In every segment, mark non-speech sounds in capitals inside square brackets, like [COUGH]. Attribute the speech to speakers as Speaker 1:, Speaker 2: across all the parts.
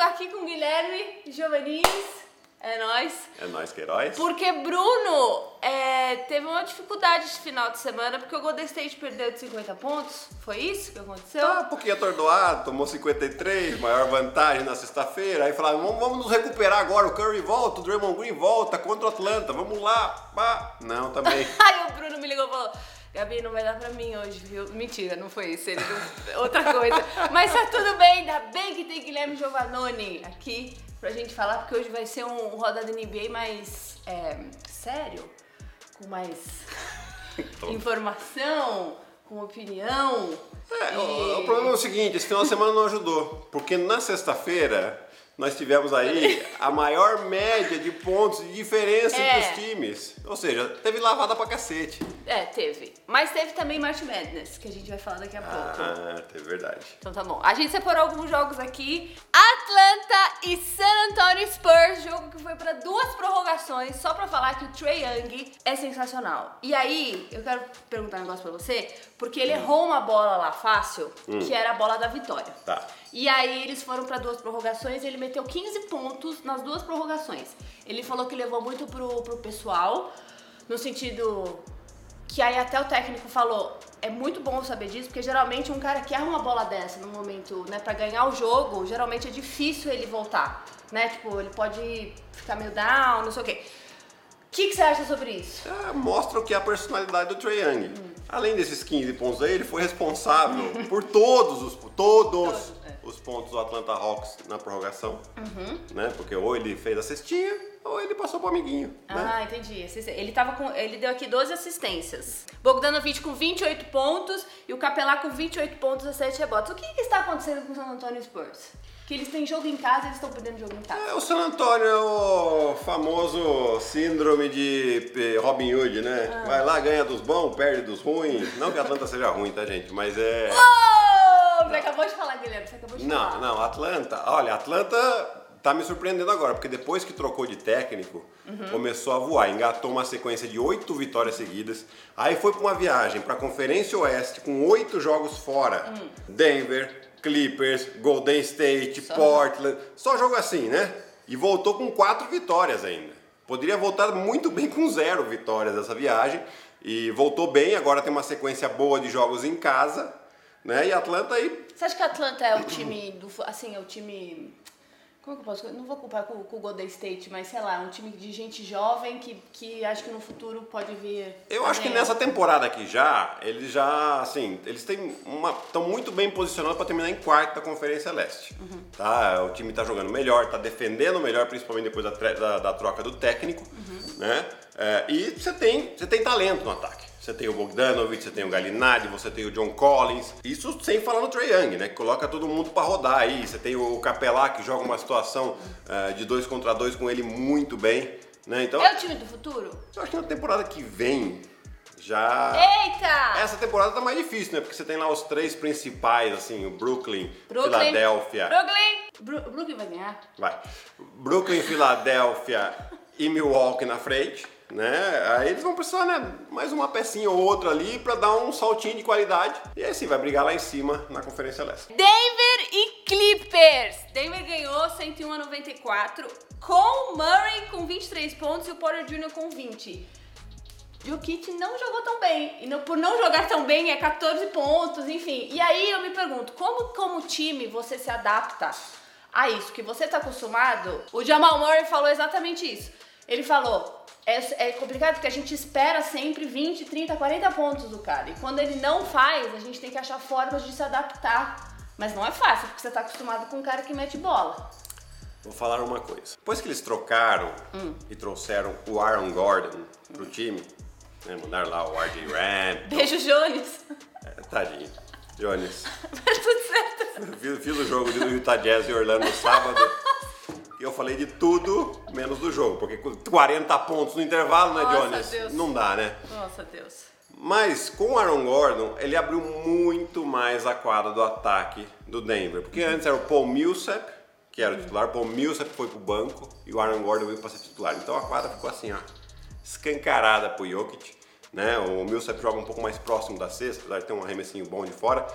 Speaker 1: estou aqui com o Guilherme Giovannis. É nóis.
Speaker 2: É nóis, Queiroz.
Speaker 1: Porque Bruno é, teve uma dificuldade esse final de semana, porque o Golden State perdeu de 50 pontos. Foi isso que aconteceu?
Speaker 2: Tá um pouquinho atordoado, tomou 53, maior vantagem na sexta-feira. Aí falaram, vamos, vamos nos recuperar agora. O Curry volta, o Draymond Green volta contra o Atlanta. Vamos lá. Pá. Não, também. [LAUGHS]
Speaker 1: Aí o Bruno me ligou e falou. Gabi, não vai dar pra mim hoje, viu? Mentira, não foi isso. Ele deu outra coisa. Mas tá tudo bem, ainda bem que tem Guilherme Giovannoni aqui pra gente falar, porque hoje vai ser um, um roda da NBA mais é, sério, com mais [LAUGHS] informação, com opinião.
Speaker 2: É,
Speaker 1: E-
Speaker 2: o, o problema é o seguinte, esse final de semana não ajudou. Porque na sexta-feira nós tivemos aí a maior média de pontos de diferença
Speaker 1: É.
Speaker 2: entre os times. Ou seja, teve lavada pra cacete.
Speaker 1: É, teve. Mas teve também March Madness, que a gente vai falar daqui a pouco.
Speaker 2: Ah, é verdade.
Speaker 1: Então tá bom. A gente separou alguns jogos aqui. Atlanta e San Antonio Spurs, pra duas prorrogações, só pra falar que o Trey Young é sensacional. E aí, eu quero perguntar um negócio pra você, porque ele errou uma bola lá fácil, que era a bola da vitória.
Speaker 2: Tá.
Speaker 1: E aí eles foram pra duas prorrogações e ele meteu 15 pontos nas duas prorrogações. Ele falou que levou muito pro, pro pessoal, no sentido que aí até o técnico falou, é muito bom saber disso, porque geralmente um cara que erra uma bola dessa no momento, né, pra ganhar o jogo, geralmente é difícil ele voltar, né? Tipo, ele pode ficar meio down, não sei o quê. O que, que você acha sobre isso?
Speaker 2: Ah, mostra o que é a personalidade do Trae Young. Além desses 15 pontos aí, ele foi responsável [LAUGHS] por todos os todos
Speaker 1: Todos, é.
Speaker 2: os pontos do Atlanta Hawks na prorrogação, né? Porque ou ele fez a cestinha ou ele passou pro amiguinho, né?
Speaker 1: Ah, entendi. Esse- Ele, tava com, ele deu aqui 12 assistências. Bogdanovic com 28 pontos e o Capelá com 28 pontos e 7 rebotes. O que, que está acontecendo com o San Antonio Spurs? Que eles têm jogo em casa e eles estão perdendo jogo em casa.
Speaker 2: É, o San Antonio é o famoso síndrome de eh, Robin Hood, né?
Speaker 1: Ah.
Speaker 2: Vai lá, ganha dos bons, perde dos ruins. Não que a Atlanta seja ruim, tá, gente? Mas é.
Speaker 1: Oh! Você acabou de falar, Guilherme. Você acabou de falar.
Speaker 2: Não, não, Atlanta. Olha, Atlanta tá me surpreendendo agora, porque depois que trocou de técnico, começou a voar, engatou uma sequência de oito vitórias seguidas. Aí foi pra uma viagem pra Conferência Oeste com oito jogos fora. Denver, Clippers, Golden State,
Speaker 1: Só
Speaker 2: Portland. Só jogo assim, né? E voltou com quatro vitórias ainda. Poderia voltar muito bem com zero vitórias dessa viagem. E voltou bem, agora tem uma sequência boa de jogos em casa. Né? E Atlanta aí
Speaker 1: Você acha que a Atlanta é o time do. Assim, é o time. Como que eu posso. Não vou culpar com, com o Golden State, mas sei lá, um time de gente jovem que, que acho que no futuro pode vir.
Speaker 2: Eu acho que nessa temporada aqui já, eles já, assim, eles têm uma. estão muito bem posicionados para terminar em quarto da Conferência Leste. Tá? O time tá jogando melhor, tá defendendo melhor, principalmente depois da, da- da troca do técnico. Né? É, e você tem, você tem talento no ataque. Você tem o Bogdanovic, você tem o Galinari, você tem o John Collins. Isso sem falar no Trae Young, né? Que coloca todo mundo para rodar aí. Você tem o Capelá que joga uma situação eh, de dois contra dois com ele muito bem. Né? Então,
Speaker 1: É o time do futuro?
Speaker 2: eu acho que na temporada que vem já.
Speaker 1: Eita!
Speaker 2: Essa temporada tá mais difícil, né? Porque você tem lá os três principais, assim, o Brooklyn,
Speaker 1: Brooklyn.
Speaker 2: Filadélfia.
Speaker 1: Brooklyn! Bru- Brooklyn vai ganhar.
Speaker 2: Vai. Brooklyn, Filadélfia e Milwaukee na frente, né? Aí eles vão precisar, né? Mais uma pecinha ou outra ali pra dar um saltinho de qualidade. E aí sim, vai brigar lá em cima na Conferência Leste.
Speaker 1: Denver e Clippers. Denver ganhou 101 a 94 com Murray com 23 pontos e o Porter Jr. com 20. Jokic não jogou tão bem. E não- por não jogar tão bem é 14 pontos, enfim. E aí eu me pergunto, como como time você se adapta a isso? Que você tá acostumado? O Jamal Murray falou exatamente isso. Ele falou, é, é complicado porque a gente espera sempre 20, 30, 40 pontos do cara. E quando ele não faz, a gente tem que achar formas de se adaptar. Mas não é fácil, porque você tá acostumado com um cara que mete bola.
Speaker 2: Vou falar uma coisa. Depois que eles trocaram e trouxeram o Aaron Gordon pro time, né? Mandaram lá o RJ Ram.
Speaker 1: Beijo, Jones.
Speaker 2: É, tadinho. Jones. [LAUGHS]
Speaker 1: Mas tudo certo.
Speaker 2: Fiz, fiz o jogo do Utah Jazz e Orlando no sábado. E eu falei de tudo menos do jogo, porque com 40 pontos no intervalo, né,
Speaker 1: Nossa,
Speaker 2: Jones?
Speaker 1: Deus.
Speaker 2: Não dá, né?
Speaker 1: Nossa, Deus.
Speaker 2: Mas com o Aaron Gordon, ele abriu muito mais a quadra do ataque do Denver. Porque antes era o Paul Millsap, que era o titular, o Paul Millsap foi pro banco e o Aaron Gordon veio para ser titular. Então a quadra ficou assim, ó, escancarada pro Jokic. Né? O Millsap joga um pouco mais próximo da cesta, apesar de ter um arremessinho bom de fora.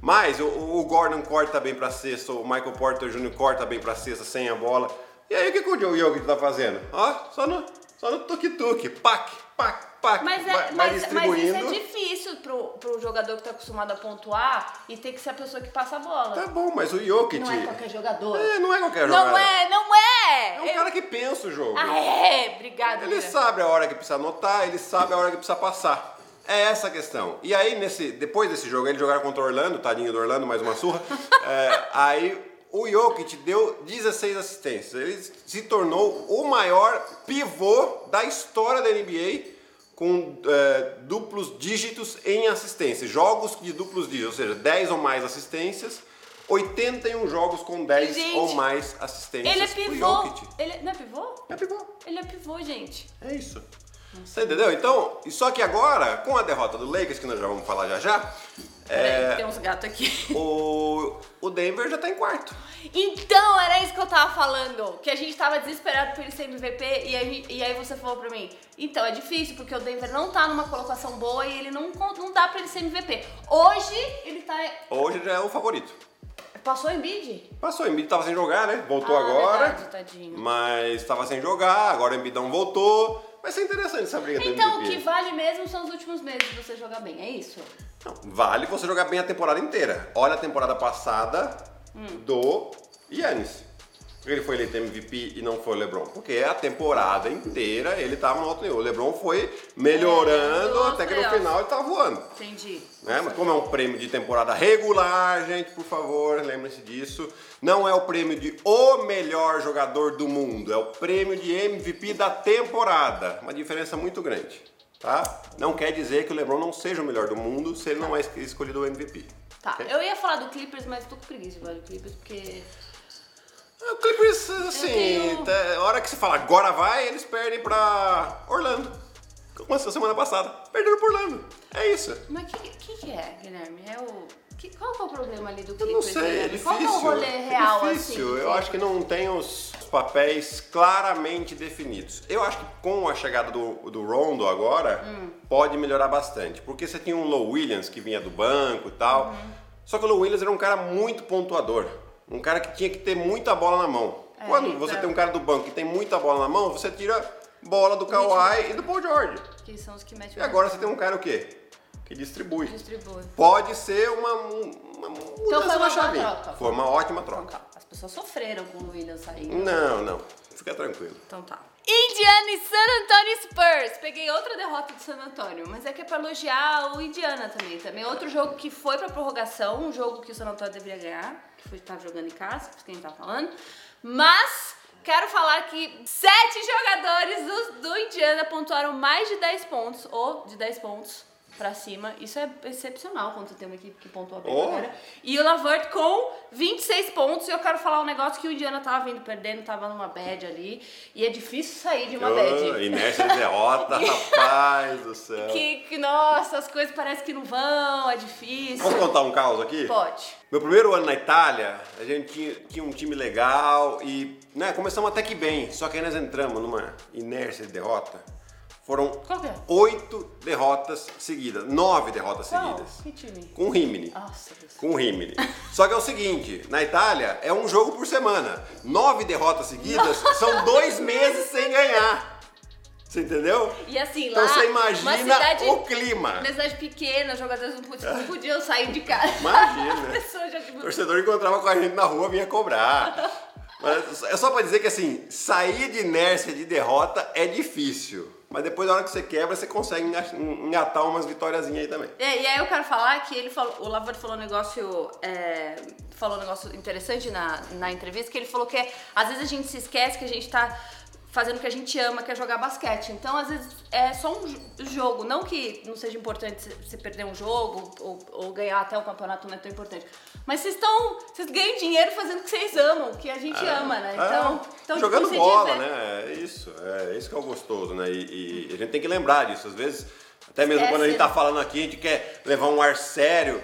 Speaker 2: Mas o, o Gordon corta bem pra cesta, o Michael Porter Jr. corta bem pra cesta sem a bola. E aí o que, que o Joe Jokic tá fazendo? Ó, só no, só no tuk-tuk, pac, pac, pac,
Speaker 1: Mas, é,
Speaker 2: vai, vai
Speaker 1: mas, mas isso é difícil pro, pro jogador que tá acostumado a pontuar e ter que ser a pessoa que passa a bola.
Speaker 2: Tá bom, mas o Jokic...
Speaker 1: Não é qualquer jogador.
Speaker 2: É, não é qualquer
Speaker 1: Não
Speaker 2: jogador.
Speaker 1: é, não é!
Speaker 2: É um cara que pensa o jogo.
Speaker 1: Ah, é! Obrigada.
Speaker 2: Ele sabe a hora que precisa anotar, ele sabe a hora que precisa passar. É essa a questão. E aí, nesse, depois desse jogo, eles jogaram contra o Orlando, tadinho do Orlando, mais uma surra. [LAUGHS] É, aí o Jokic deu 16 assistências. Ele se tornou o maior pivô da história da NBA com é, duplos dígitos em assistências. Jogos de duplos dígitos, ou seja, 10 ou mais assistências. 81 jogos com 10
Speaker 1: Gente,
Speaker 2: ou mais assistências.
Speaker 1: Ele é pivô. Ele não é pivô?
Speaker 2: É pivô.
Speaker 1: Ele é pivô, gente.
Speaker 2: É isso. Você entendeu? Então, e só que agora, com a derrota do Lakers, que nós já vamos falar já já, é,
Speaker 1: tem uns gatos aqui.
Speaker 2: o, o Denver já tá em quarto.
Speaker 1: Então, era isso que eu tava falando. Que a gente tava desesperado por ele ser MVP e aí, e aí você falou pra mim. Então, é difícil, porque o Denver não tá numa colocação boa e ele não, não dá pra ele ser MVP. Hoje, ele tá...
Speaker 2: Hoje já é o favorito.
Speaker 1: Passou em bid?
Speaker 2: Passou, o Embiid tava sem jogar, né? Voltou
Speaker 1: Ah,
Speaker 2: agora.
Speaker 1: verdade, tadinho.
Speaker 2: Mas tava sem jogar, agora o Embidão voltou. Vai ser interessante essa briga
Speaker 1: Então, o que vale mesmo são os últimos meses de você jogar bem, é isso?
Speaker 2: Não, vale você jogar bem a temporada inteira. Olha a temporada passada
Speaker 1: Hum.
Speaker 2: do Yannis. Por que ele foi eleito MVP e não foi o LeBron? Porque a temporada inteira ele tava no alto nível. O LeBron foi melhorando
Speaker 1: É,
Speaker 2: até que no final ele tava voando.
Speaker 1: Entendi.
Speaker 2: Né? Mas como é um prêmio de temporada regular, gente, por favor, lembre-se disso. Não é o prêmio de o melhor jogador do mundo, é o prêmio de MVP da temporada. Uma diferença muito grande, tá? Não quer dizer que o LeBron não seja o melhor do mundo se ele não é es- escolhido o MVP.
Speaker 1: Tá,
Speaker 2: ok?
Speaker 1: eu ia falar do Clippers, mas tô com preguiça de falar do Clippers, porque...
Speaker 2: É, O Clippers, assim,
Speaker 1: tenho-
Speaker 2: tá- a hora que você fala agora vai, eles perdem pra Orlando. Como aconteceu semana passada. Perderam pro Orlando. É isso.
Speaker 1: Mas o que, que, que é, Guilherme? É o... Que, qual que é o problema ali do
Speaker 2: Eu
Speaker 1: Clippers,
Speaker 2: não sei, é difícil.
Speaker 1: Qual é o rolê
Speaker 2: é
Speaker 1: real,
Speaker 2: difícil.
Speaker 1: assim?
Speaker 2: Eu acho que não tem os papéis claramente definidos. Eu acho que com a chegada do, do Rondo agora,
Speaker 1: Hum.
Speaker 2: pode melhorar bastante. Porque você tinha um Low Williams que vinha do banco e tal.
Speaker 1: Uhum.
Speaker 2: Só que o Low Williams era um cara muito pontuador. Um cara que tinha que ter muita bola na mão.
Speaker 1: É,
Speaker 2: Quando você
Speaker 1: então-
Speaker 2: tem um cara do banco que tem muita bola na mão, você tira bola do Kawhi e do Paul George.
Speaker 1: Que são os que metem
Speaker 2: E agora você tem um cara o quê? Que distribui.
Speaker 1: Distribui.
Speaker 2: Pode ser uma, uma mudança
Speaker 1: Então foi uma
Speaker 2: chavinha.
Speaker 1: troca.
Speaker 2: Foi uma ótima
Speaker 1: Então
Speaker 2: troca.
Speaker 1: tá, as pessoas sofreram com o Williams saindo.
Speaker 2: Não, não. Fica tranquilo.
Speaker 1: Então tá. Indiana e San Antonio Spurs. Peguei outra derrota do San Antonio, mas é que é pra elogiar o Indiana também. Também outro jogo que foi pra prorrogação, um jogo que o San Antonio deveria ganhar, que estar jogando em casa, que quem tá falando. Mas quero falar que sete jogadores do, do Indiana pontuaram mais de 10 pontos, ou de 10 pontos pra cima. Isso é excepcional quando você tem uma equipe que pontua bem.
Speaker 2: Oh.
Speaker 1: galera. E o Lavert com 26 pontos. E eu quero falar um negócio que o Indiana tava vindo perdendo, tava numa bad ali. E é difícil sair de uma
Speaker 2: Oh,
Speaker 1: bad.
Speaker 2: inércia de derrota, [LAUGHS] rapaz do céu.
Speaker 1: Que, que, nossa, as coisas parecem que não vão, é difícil.
Speaker 2: Posso contar um caos aqui?
Speaker 1: Pode.
Speaker 2: Meu primeiro ano na Itália, a gente tinha, tinha um time legal e né, começamos até que bem. Só que aí nós entramos numa inércia de derrota. Foram
Speaker 1: é?
Speaker 2: oito derrotas seguidas. Nove derrotas
Speaker 1: Qual?
Speaker 2: seguidas.
Speaker 1: Que time?
Speaker 2: Com o Rimini.
Speaker 1: Nossa, Deus.
Speaker 2: com o Rimini. Só que é o seguinte, na Itália é um jogo por semana. Nove derrotas seguidas são dois meses sem ganhar. Você entendeu?
Speaker 1: E assim,
Speaker 2: Então
Speaker 1: lá,
Speaker 2: você
Speaker 1: uma
Speaker 2: imagina
Speaker 1: cidade,
Speaker 2: o clima.
Speaker 1: uma cidade pequena, jogadores não podiam, não podiam sair de casa.
Speaker 2: Imagina. [LAUGHS]
Speaker 1: Já, tipo,
Speaker 2: O torcedor encontrava com a gente na rua, vinha cobrar. Mas é só pra dizer que assim, sair de inércia de derrota é difícil. Mas depois, na hora que você quebra, você consegue enga- engatar umas vitóriazinhas aí também.
Speaker 1: É, e aí eu quero falar que ele falou, o Lavard falou um negócio, é, falou um negócio interessante na, na entrevista, que ele falou que é, às vezes a gente se esquece que a gente tá fazendo o que a gente ama, que é jogar basquete. Então, às vezes, é só um jo- jogo. Não que não seja importante você- perder um jogo ou, ou ganhar até o campeonato não é tão importante. Mas vocês estão. Vocês ganham dinheiro fazendo o que vocês amam, o que a gente ama, né? Então,
Speaker 2: É,
Speaker 1: então
Speaker 2: jogando
Speaker 1: tipo, se
Speaker 2: bola,
Speaker 1: diver-
Speaker 2: né? É isso. É isso que é o gostoso, né? E, e a gente tem que lembrar disso. Às vezes, até mesmo
Speaker 1: Esquece.
Speaker 2: quando a gente tá falando aqui, a gente quer levar um ar sério.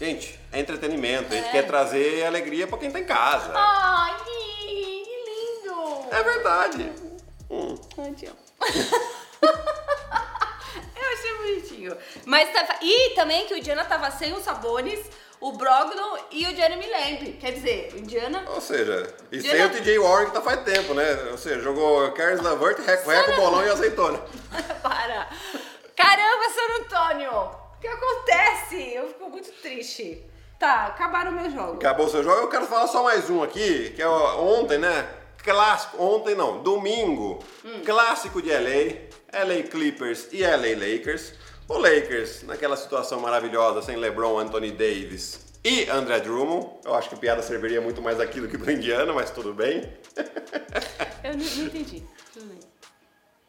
Speaker 2: Gente, é entretenimento. A gente
Speaker 1: É.
Speaker 2: quer trazer alegria pra quem tá em casa.
Speaker 1: Ai, que lindo!
Speaker 2: É verdade. Hum.
Speaker 1: Ai, te amo. Eu achei bonitinho. Mas tava- E também que o Diana tava sem os Sabonis, o Brogdon e o Jeremy Lamb. Quer dizer, o Indiana.
Speaker 2: Ou seja, e sem
Speaker 1: Indiana-
Speaker 2: o TJ Warren que tá faz tempo, né? Ou seja, jogou Caris Lavert, Reco Reco, Bolão e Azeitona. [LAUGHS]
Speaker 1: Para! Caramba, San Antônio! O que acontece? Eu fico muito triste. Tá, acabaram o meu jogo.
Speaker 2: Acabou o seu jogo. Eu quero falar só mais um aqui, que é ontem, né? Clássico, ontem não, domingo. Clássico de LA, LA Clippers e LA Lakers. O Lakers, naquela situação maravilhosa, sem LeBron, Anthony Davis e André Drummond. Eu acho que piada serviria muito mais aqui do que pro Indiana, mas tudo bem. [LAUGHS]
Speaker 1: Eu não, não entendi. Tudo bem.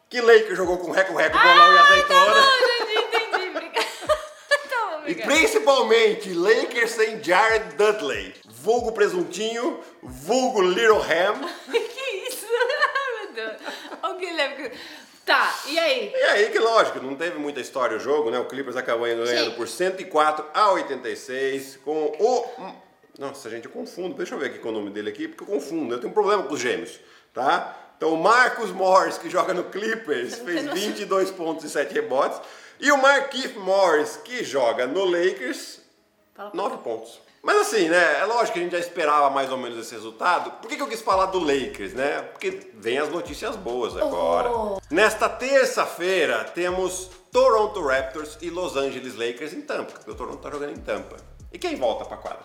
Speaker 2: Que Lakers jogou com Reco Reco, Bolão e Azeitona.
Speaker 1: Não, entendi, entendi. Obrigada. [LAUGHS] Tá bom,
Speaker 2: E principalmente Lakers sem Jared Dudley. Vulgo presuntinho, vulgo Little Ham. [LAUGHS]
Speaker 1: que isso? [LAUGHS] Meu Deus. O Guilherme. Tá, e aí?
Speaker 2: E aí que lógico, não teve muita história o jogo, né? O Clippers acabou ganhando
Speaker 1: Sim.
Speaker 2: por 104 a 86 com o... Nossa, gente, eu confundo. Deixa eu ver aqui com o nome dele aqui, porque eu confundo. Eu tenho um problema com os gêmeos, tá? Então o Marcus Morris, que joga no Clippers, fez
Speaker 1: tem noção.
Speaker 2: 22 pontos e 7 rebotes. E o Markieff Morris, que joga no Lakers,
Speaker 1: Fala pra
Speaker 2: 9 pontos. Mas assim, né? É lógico que a gente já esperava mais ou menos esse resultado. Por que, que eu quis falar do Lakers, né? Porque vem as notícias boas agora.
Speaker 1: Oh.
Speaker 2: Nesta terça-feira temos Toronto Raptors e Los Angeles Lakers em Tampa, porque o Toronto tá jogando em Tampa. E quem volta pra quadra?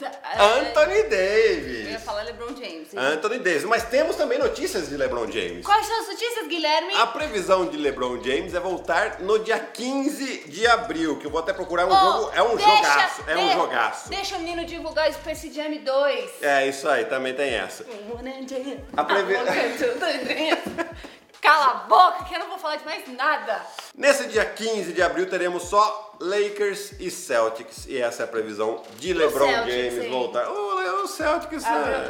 Speaker 1: É,
Speaker 2: Anthony
Speaker 1: Eu ia
Speaker 2: Davis.
Speaker 1: falar LeBron James.
Speaker 2: Anthony Davis. Mas temos também notícias de LeBron James.
Speaker 1: Quais são as notícias, Guilherme?
Speaker 2: A previsão de LeBron James é voltar no dia 15 de abril, que eu vou até procurar um
Speaker 1: Oh,
Speaker 2: jogo. É um
Speaker 1: deixa-
Speaker 2: jogaço, é um
Speaker 1: de-
Speaker 2: jogaço.
Speaker 1: Deixa o menino divulgar o Space Jam 2.
Speaker 2: É isso aí, também tem essa. A previ- [LAUGHS]
Speaker 1: Cala a boca que eu não vou falar de mais nada.
Speaker 2: Nesse dia 15 de abril teremos só Lakers e Celtics. E essa é a previsão de LeBron
Speaker 1: Celtics,
Speaker 2: James voltar. O, o Celtics
Speaker 1: Abriu
Speaker 2: é.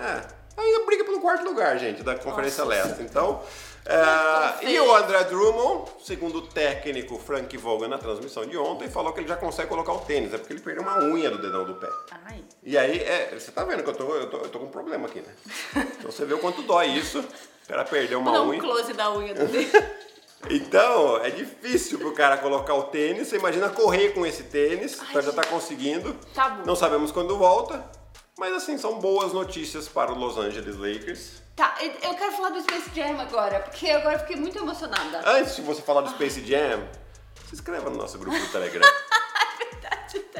Speaker 2: É. Ainda briga pelo quarto lugar, gente, da Conferência
Speaker 1: Nossa.
Speaker 2: Leste. Então. é, e o André Drummond, segundo o técnico Frank Vogel na transmissão de ontem, falou que ele já consegue colocar o tênis, é porque ele perdeu uma unha do dedão do pé.
Speaker 1: Ai.
Speaker 2: E aí, é, você tá vendo que eu tô, eu, tô, eu tô com um problema aqui, né? [LAUGHS] Então você vê o quanto dói isso, para perder uma
Speaker 1: um
Speaker 2: unha.
Speaker 1: close da unha do [LAUGHS] dedo.
Speaker 2: Então, é difícil pro cara colocar o tênis. Você imagina correr com esse tênis, então já tá conseguindo.
Speaker 1: Tá bom.
Speaker 2: Não sabemos quando volta. Mas assim, são boas notícias para o Los Angeles Lakers.
Speaker 1: Tá, eu quero falar do Space Jam agora, porque agora eu fiquei muito emocionada.
Speaker 2: Antes de você falar do Space Jam, se inscreva no nosso grupo do Telegram. [LAUGHS]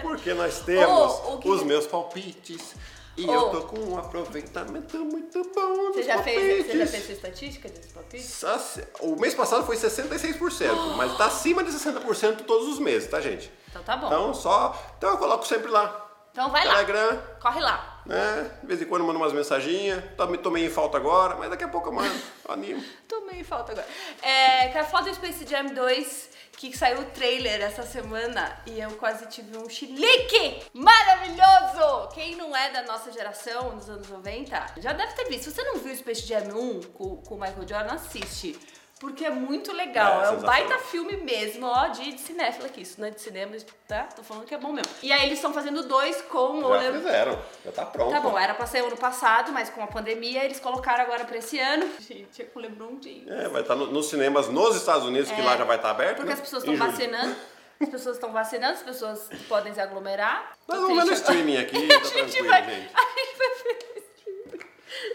Speaker 2: Porque nós temos
Speaker 1: Oh, o que-
Speaker 2: os meus palpites. E
Speaker 1: Oh.
Speaker 2: eu tô com um aproveitamento muito bom
Speaker 1: Você já, fez,
Speaker 2: palpites.
Speaker 1: você já fez sua estatística desse palpite?
Speaker 2: Só se- O mês passado foi 66%, [GASPS] mas tá acima de 60% todos os meses, tá, gente?
Speaker 1: Então tá bom.
Speaker 2: Então só. Então eu coloco sempre lá.
Speaker 1: Então vai lá.
Speaker 2: Telegram,
Speaker 1: Corre lá.
Speaker 2: né? De vez em quando mando umas mensaginhas. Tomei, em falta agora, mas daqui a pouco eu mando. Animo. [LAUGHS]
Speaker 1: Tomei falta agora. É, quero falar do Space Jam 2, que saiu o trailer essa semana e eu quase tive um chilique maravilhoso! Quem não é da nossa geração, dos anos 90, já deve ter visto. Se você não viu o Space Jam 1 com, com o Michael Jordan, assiste. Porque é muito legal.
Speaker 2: É,
Speaker 1: É, um baita filme mesmo, ó, de, de cinéfilo aqui. Isso não é de cinema, tá? Tô falando que é bom mesmo. E aí eles estão fazendo dois com o
Speaker 2: Já
Speaker 1: Lem-
Speaker 2: fizeram, já tá pronto.
Speaker 1: Tá bom, era pra ser ano passado, mas com a pandemia eles colocaram agora pra esse ano. Gente, é com o LeBron James.
Speaker 2: É, vai estar no- nos cinemas nos Estados Unidos, que
Speaker 1: É,
Speaker 2: lá já vai estar aberto.
Speaker 1: Porque
Speaker 2: né?
Speaker 1: as pessoas estão vacinando. As pessoas estão vacinando, as pessoas podem se aglomerar.
Speaker 2: Mas
Speaker 1: Tô
Speaker 2: vamos ver no streaming aqui, [LAUGHS]
Speaker 1: a
Speaker 2: tá
Speaker 1: gente
Speaker 2: tranquilo,
Speaker 1: vai,
Speaker 2: gente.
Speaker 1: A gente vai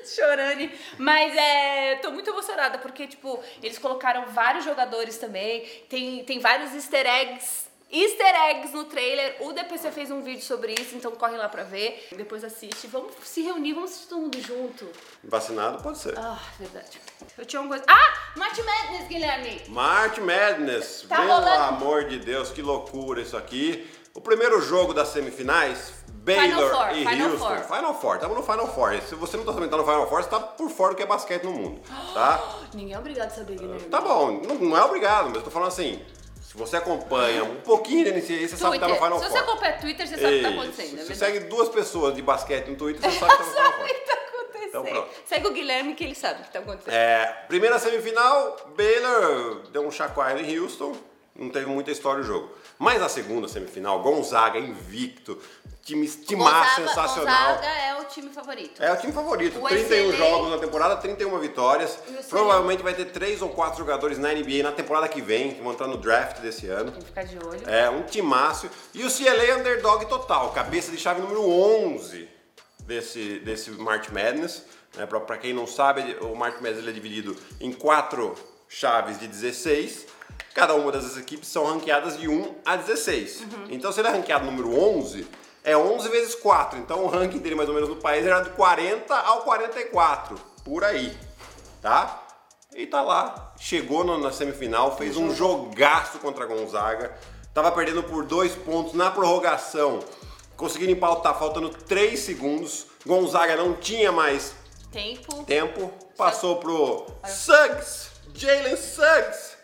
Speaker 1: Chorando. Mas é. tô muito emocionada, porque, tipo, eles colocaram vários jogadores também. Tem, tem vários easter eggs. Easter eggs no trailer. O DPC fez um vídeo sobre isso, então corre lá pra ver. Depois assiste. Vamos se reunir, vamos assistir todo mundo junto.
Speaker 2: Vacinado pode ser.
Speaker 1: Ah, verdade. Eu tinha uma coisa. Ah! Match Madness, Guilherme!
Speaker 2: March Madness,
Speaker 1: Tá
Speaker 2: pelo
Speaker 1: rolando.
Speaker 2: amor de Deus, que loucura isso aqui. O primeiro jogo das semifinais,
Speaker 1: Final
Speaker 2: Baylor
Speaker 1: Four,
Speaker 2: e
Speaker 1: Final
Speaker 2: Houston.
Speaker 1: Four.
Speaker 2: Final Four, estamos no Final Four. Se você não tá sabendo que tá no Final Four, você tá por fora do que é basquete no mundo, [GASPS] tá?
Speaker 1: Ninguém é obrigado a saber, Guilherme.
Speaker 2: Tá bom, não, não é obrigado, mas eu tô falando assim, se você acompanha um pouquinho da NCAA, você sabe que tá no
Speaker 1: Twitter.
Speaker 2: Final
Speaker 1: Se
Speaker 2: Four.
Speaker 1: você acompanha Twitter, você sabe o que tá
Speaker 2: Isso.
Speaker 1: acontecendo. é
Speaker 2: Se
Speaker 1: verdade?
Speaker 2: segue duas pessoas de basquete no Twitter, você [LAUGHS] sabe que tá no Final
Speaker 1: sabe o
Speaker 2: Four.
Speaker 1: que tá acontecendo.
Speaker 2: Então, pronto.
Speaker 1: Segue o Guilherme que ele sabe o que tá acontecendo.
Speaker 2: É, primeira semifinal, Baylor deu um chacoalho em Houston, não teve muita história o jogo. Mas a segunda semifinal, Gonzaga invicto, time, time
Speaker 1: Gonzaga-
Speaker 2: sensacional.
Speaker 1: Gonzaga é o time favorito.
Speaker 2: É o time favorito.
Speaker 1: O
Speaker 2: 31
Speaker 1: SLA
Speaker 2: jogos na temporada, 31 vitórias. Provavelmente vai ter 3 ou 4 jogadores na NBA na temporada que vem, que vão entrar no draft desse ano.
Speaker 1: Tem que ficar de olho.
Speaker 2: É, um timaço. E o CLA underdog total, cabeça de chave número 11 desse, desse March Madness. Né? Pra, pra quem não sabe, o March Madness é dividido em quatro chaves de 16. Cada uma das equipes são ranqueadas de 1 a 16. Então, se ele é ranqueado número 11, é 11 vezes 4. Então, o ranking dele, mais ou menos, no país era de 40 ao 44. Por aí. Tá? E tá lá. Chegou na semifinal, fez um jogaço contra a Gonzaga. Tava perdendo por dois pontos na prorrogação. Conseguiram empautar, faltando 3 segundos. Gonzaga não tinha mais
Speaker 1: Tempo.
Speaker 2: tempo. Passou pro Suggs, Jalen Suggs.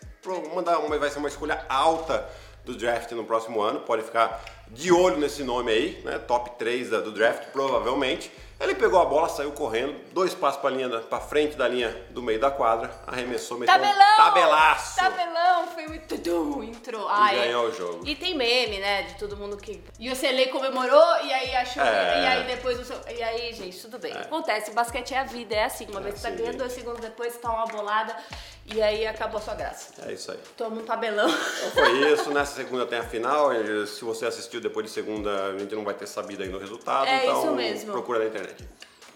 Speaker 2: Vai ser uma escolha alta do draft no próximo ano. Pode ficar de olho nesse nome aí, né? Top 3 da- do draft, provavelmente. Ele pegou a bola, saiu correndo, dois passos para linha, pra frente da linha do meio da quadra, arremessou, meteu
Speaker 1: Tabelão!
Speaker 2: um tabelaço.
Speaker 1: Tabelão! Foi muito. Tudum, entrou.
Speaker 2: E ganhou o jogo.
Speaker 1: E tem meme, né? De todo mundo que. E o Cele comemorou e aí achou.
Speaker 2: É.
Speaker 1: E aí depois o seu. E aí, gente, tudo bem. Acontece, basquete é a vida, é assim. Uma vez que tá
Speaker 2: assim,
Speaker 1: ganhando,
Speaker 2: gente.
Speaker 1: dois segundos depois, tá uma bolada. E aí acabou a sua graça.
Speaker 2: É isso aí.
Speaker 1: Toma um tabelão.
Speaker 2: Então foi isso. Nessa segunda tem a final. Se você assistiu depois de segunda, a gente não vai ter sabido ainda o resultado.
Speaker 1: É
Speaker 2: então
Speaker 1: isso mesmo.
Speaker 2: procura na internet.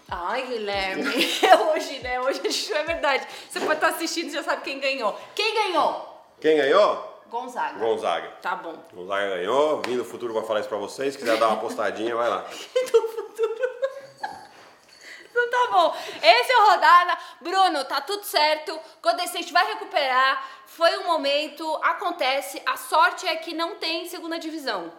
Speaker 1: Ai, Guilherme. [LAUGHS] Hoje, né? Hoje a gente não é verdade. Você pode estar assistindo e já sabe quem ganhou. Quem ganhou?
Speaker 2: Quem ganhou?
Speaker 1: Gonzaga.
Speaker 2: Gonzaga.
Speaker 1: Tá bom.
Speaker 2: Gonzaga ganhou, vindo no futuro vai falar isso pra vocês. Se quiser dar uma postadinha, vai lá. [LAUGHS]
Speaker 1: Então tá bom. Esse é o rodada. Bruno, tá tudo certo. Golden State vai recuperar. Foi um momento, acontece. A sorte é que não tem segunda divisão.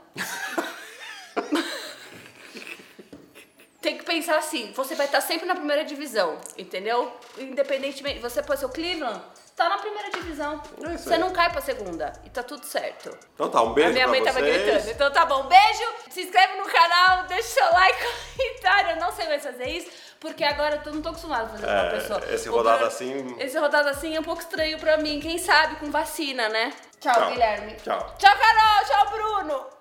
Speaker 1: tem que pensar assim, você vai estar sempre na primeira divisão, entendeu? Independentemente, você pôs seu Cleveland, tá na primeira divisão.
Speaker 2: É isso
Speaker 1: você
Speaker 2: aí.
Speaker 1: não cai pra segunda e tá tudo certo.
Speaker 2: Então tá, um beijo
Speaker 1: A minha
Speaker 2: pra
Speaker 1: mãe tava
Speaker 2: vocês.
Speaker 1: gritando. Então tá bom, beijo, se inscreve no canal, deixa seu like, [LAUGHS] comentário. Eu não sei mais fazer isso, porque agora eu não tô acostumada a fazer com uma
Speaker 2: É,
Speaker 1: pessoa.
Speaker 2: esse rodado
Speaker 1: Bruno-
Speaker 2: assim-
Speaker 1: Esse rodado assim é um pouco estranho pra mim. Quem sabe com vacina, né? Tchau,
Speaker 2: Tchau.
Speaker 1: Guilherme.
Speaker 2: Tchau.
Speaker 1: Tchau, Carol. Tchau, Bruno.